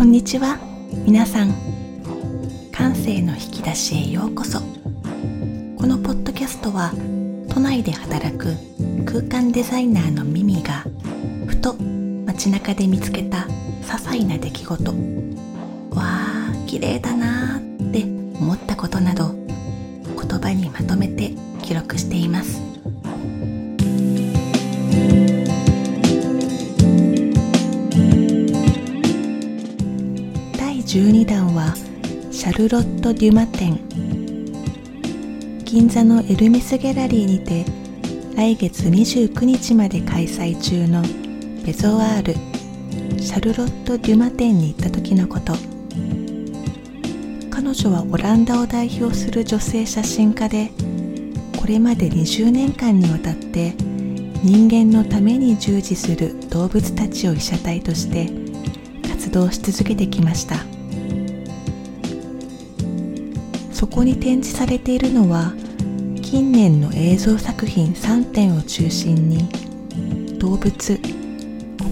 こんにちは。皆さん感性の引き出しへようこそ。このポッドキャストは都内で働く空間デザイナーのミミがふと街中で見つけた些細な出来事。わあ綺麗だなーって思ったことなど言葉にまとめて記録しています。12弾はシャルロット・デュマ展銀座のエルメスギャラリーにて来月29日まで開催中のベゾワールシャルロット・デュマ展に行った時のこと。彼女はオランダを代表する女性写真家でこれまで20年間にわたって人間のために従事する動物たちを被写体として活動し続けてきました。そこに展示されているのは近年の映像作品3点を中心に動物。こ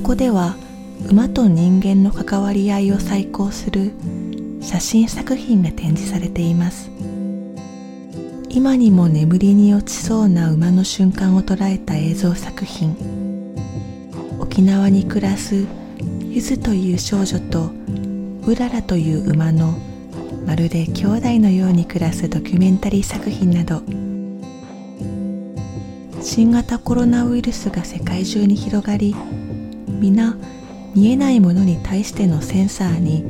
こでは馬と人間の関わり合いを再考する写真作品が展示されています。今にも眠りに落ちそうな馬の瞬間を捉えた映像作品。沖縄に暮らすゆずという少女とうららという馬のまるで兄弟のように暮らすドキュメンタリー作品など新型コロナウイルスが世界中に広がり皆見えないものに対してのセンサーに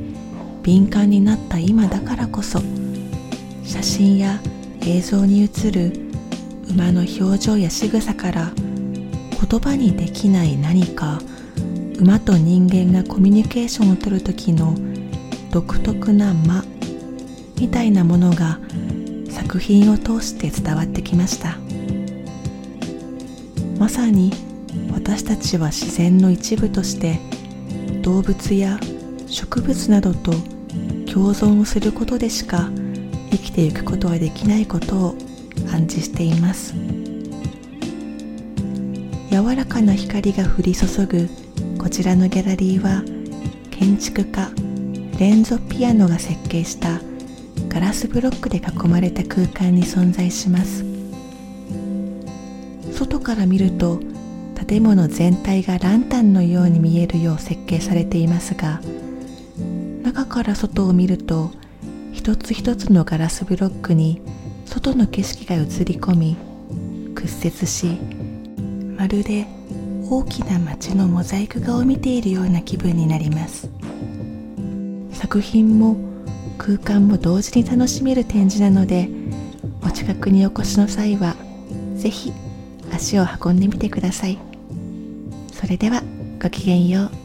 敏感になった今だからこそ写真や映像に映る馬の表情や仕草から言葉にできない何か馬と人間がコミュニケーションをとる時の独特な間みたいなものが作品を通して伝わってきました。まさに私たちは自然の一部として動物や植物などと共存をすることでしか生きていくことはできないことを暗示しています。柔らかな光が降り注ぐこちらのギャラリーは建築家レンゾ・ピアノが設計したガラスブロックで囲まれた空間に存在します。外から見ると建物全体がランタンのように見えるよう設計されていますが中から外を見ると一つ一つのガラスブロックに外の景色が映り込み屈折しまるで大きな街のモザイク画を見ているような気分になります。作品も空間も同時に楽しめる展示なのでお近くにお越しの際は是非足を運んでみてください。それではごきげんよう。